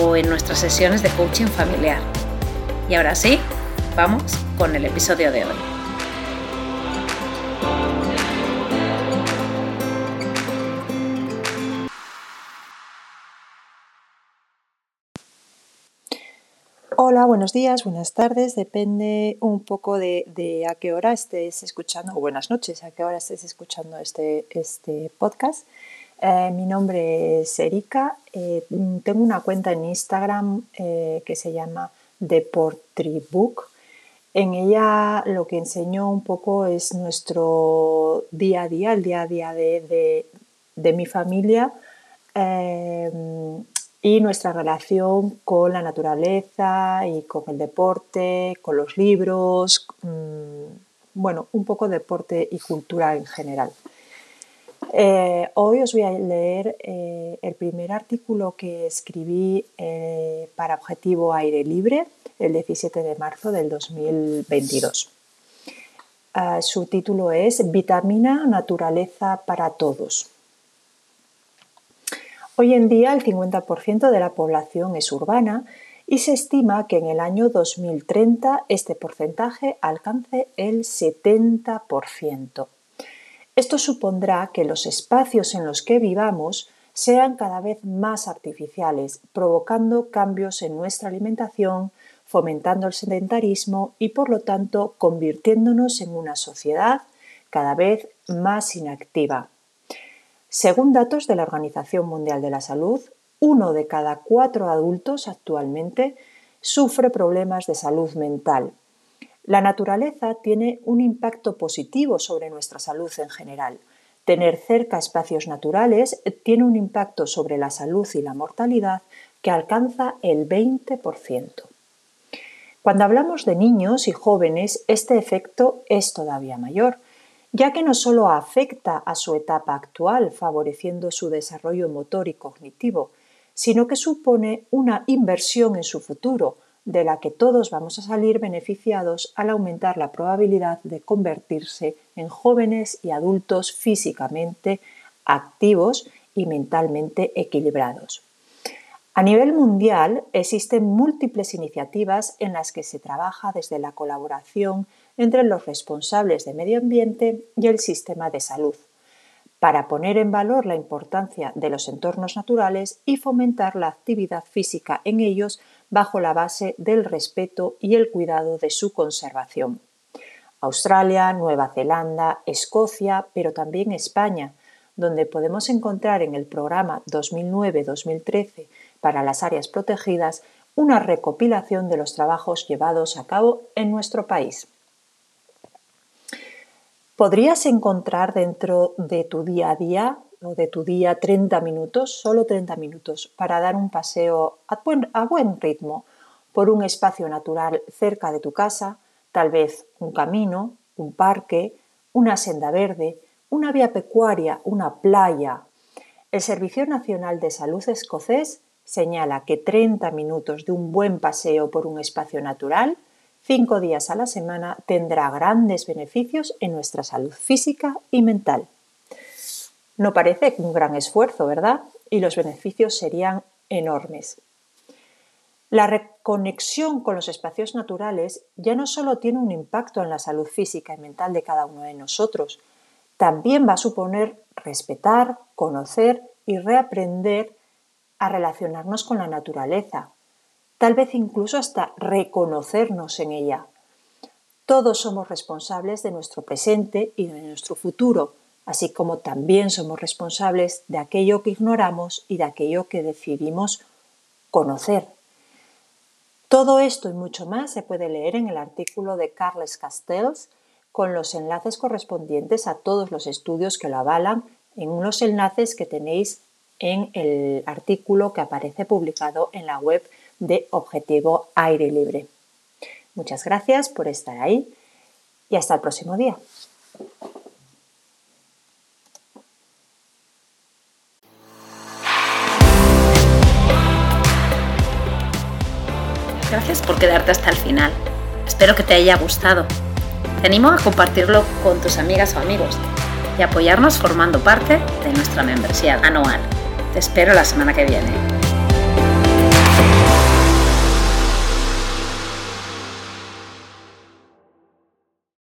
o en nuestras sesiones de coaching familiar. Y ahora sí, vamos con el episodio de hoy. Hola, buenos días, buenas tardes, depende un poco de, a qué hora estés escuchando, o buenas noches, a qué hora estés escuchando este, este podcast. Eh, mi nombre es Erika, eh, tengo una cuenta en Instagram eh, que se llama Deportribook en ella lo que enseño un poco es nuestro día a día, el día a día de, mi familia y nuestra relación con la naturaleza y con el deporte, con los libros, mm, bueno, un poco deporte y cultura en general. Eh, hoy os voy a leer eh, el primer artículo que escribí eh, para Objetivo Aire Libre el 17 de marzo del 2022. Ah, su título es Vitamina Naturaleza para Todos. Hoy en día el 50% de la población es urbana y se estima que en el año 2030 este porcentaje alcance el 70%. Esto supondrá que los espacios en los que vivamos sean cada vez más artificiales, provocando cambios en nuestra alimentación, fomentando el sedentarismo y por lo tanto convirtiéndonos en una sociedad cada vez más inactiva. Según datos de la Organización Mundial de la Salud, uno de cada cuatro adultos actualmente sufre problemas de salud mental. La naturaleza tiene un impacto positivo sobre nuestra salud en general. Tener cerca espacios naturales tiene un impacto sobre la salud y la mortalidad que alcanza el 20%. Cuando hablamos de niños y jóvenes, este efecto es todavía mayor, ya que no solo afecta a su etapa actual, favoreciendo su desarrollo motor y cognitivo, sino que supone una inversión en su futuro, de la que todos vamos a salir beneficiados al aumentar la probabilidad de convertirse en jóvenes y adultos físicamente activos y mentalmente equilibrados. A nivel mundial existen múltiples iniciativas en las que se trabaja desde la colaboración entre los responsables de medio ambiente y el sistema de salud, para poner en valor la importancia de los entornos naturales y fomentar la actividad física en ellos bajo la base del respeto y el cuidado de su conservación. Australia, Nueva Zelanda, Escocia, pero también España, donde podemos encontrar en el programa 2009-2013 para las áreas protegidas una recopilación de los trabajos llevados a cabo en nuestro país. ¿Podrías encontrar dentro de tu día a día o de tu día 30 minutos, solo 30 minutos, para dar un paseo a buen, ritmo por un espacio natural cerca de tu casa, tal vez un camino, un parque, una senda verde, una vía pecuaria, una playa? El Servicio Nacional de Salud escocés señala que 30 minutos de un buen paseo por un espacio natural, cinco días a la semana, tendrá grandes beneficios en nuestra salud física y mental. No parece un gran esfuerzo, ¿verdad? Y los beneficios serían enormes. La reconexión con los espacios naturales ya no solo tiene un impacto en la salud física y mental de cada uno de nosotros, también va a suponer respetar, conocer y reaprender a relacionarnos con la naturaleza, tal vez incluso hasta reconocernos en ella. Todos somos responsables de nuestro presente y de nuestro futuro, así como también somos responsables de aquello que ignoramos y de aquello que decidimos conocer. Todo esto y mucho más se puede leer en el artículo de Carles Castells con los enlaces correspondientes a todos los estudios que lo avalan en unos enlaces que tenéis en el artículo que aparece publicado en la web de Objetivo Aire Libre. Muchas gracias por estar ahí y hasta el próximo día. Gracias por quedarte hasta el final. Espero que te haya gustado. Te animo a compartirlo con tus amigas o amigos y apoyarnos formando parte de nuestra membresía anual. Te espero la semana que viene.